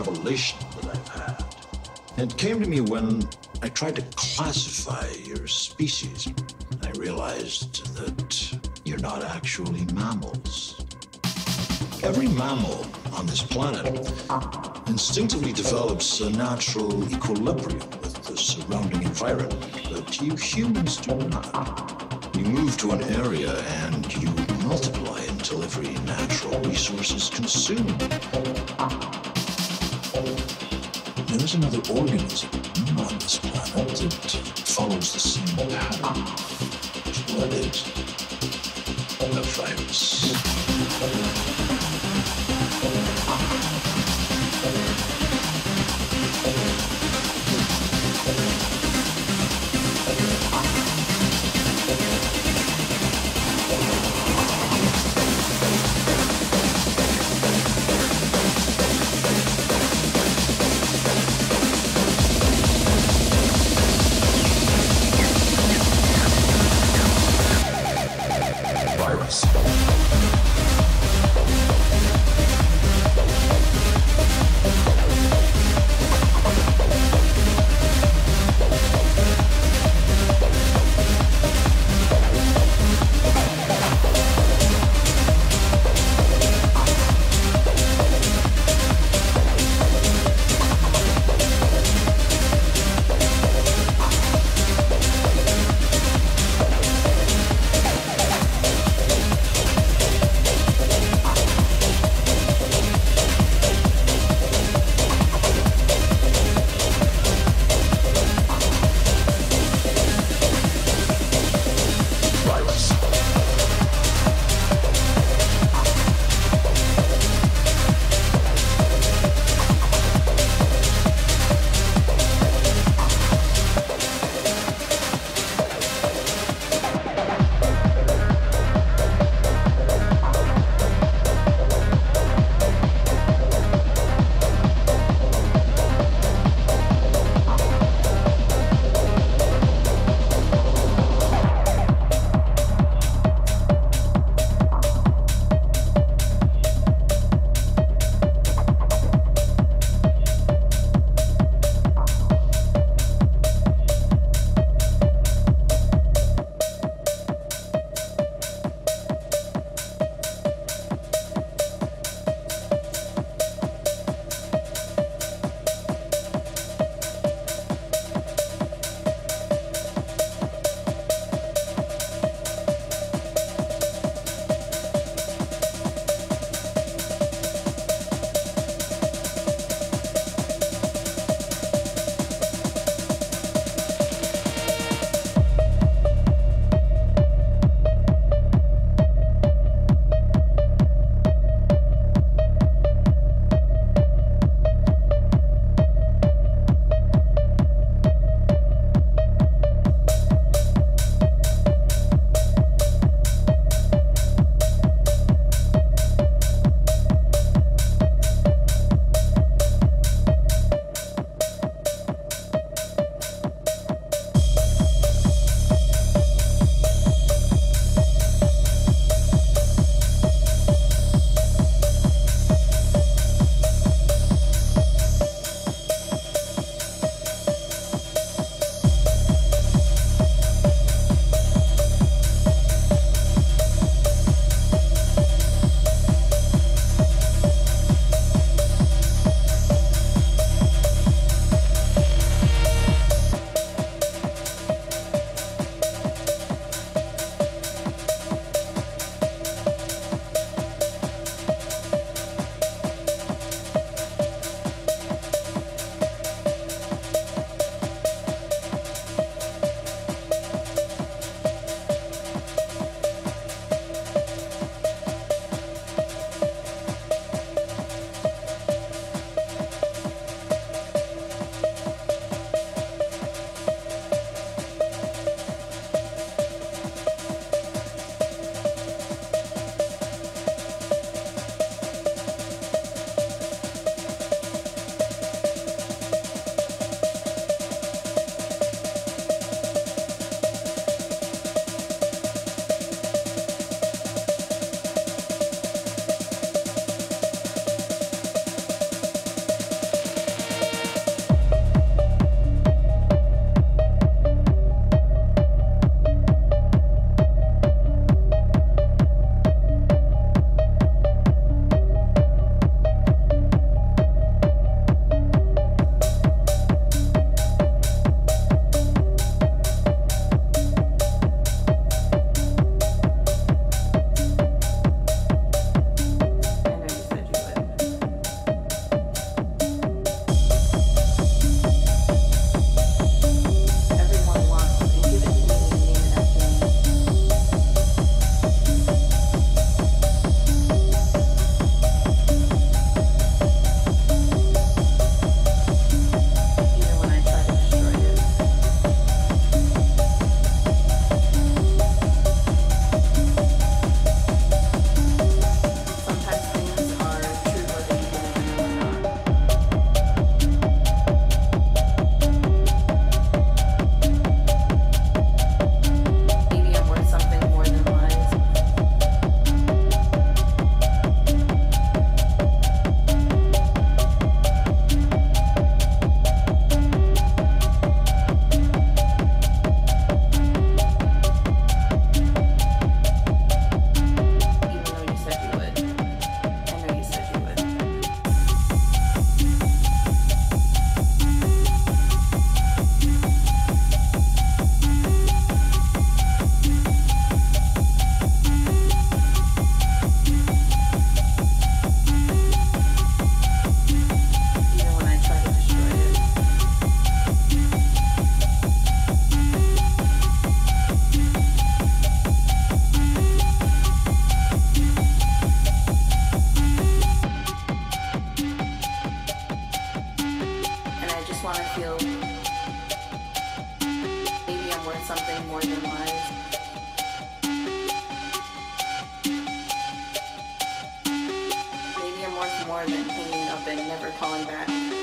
revelation that I've had. It came to me when I tried to classify your species. I realized that you're not actually mammals. Every mammal on this planet instinctively develops a natural equilibrium with the surrounding environment, but you humans do not. You move to an area and you multiply until every natural resource is consumed. There is another organism on this planet that follows the same pattern. Ah. What is a virus? virus. feel maybe I'm worth something more than lies. Maybe I'm worth more than hanging up and never calling back.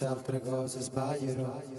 Santa pregozas Bajero.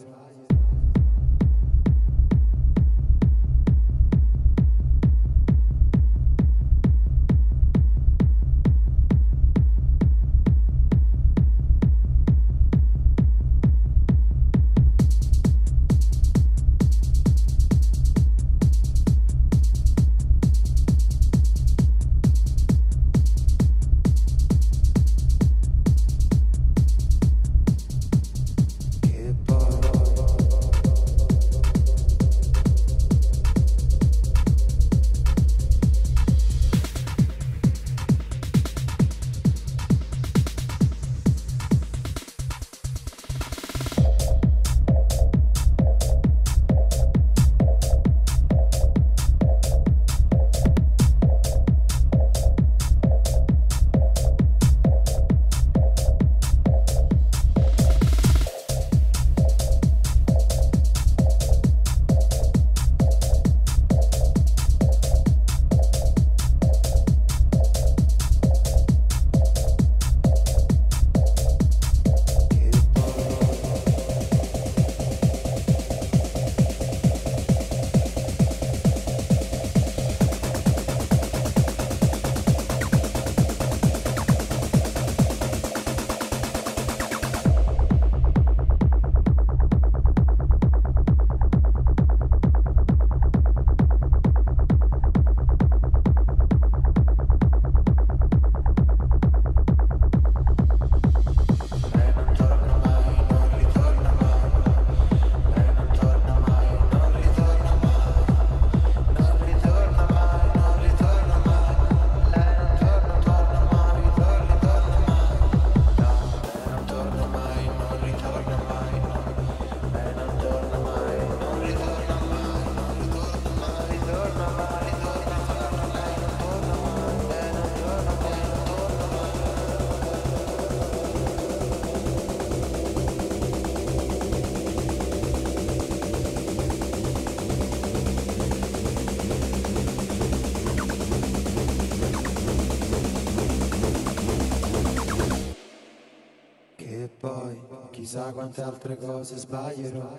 Chissà quante altre cose sbaglierò.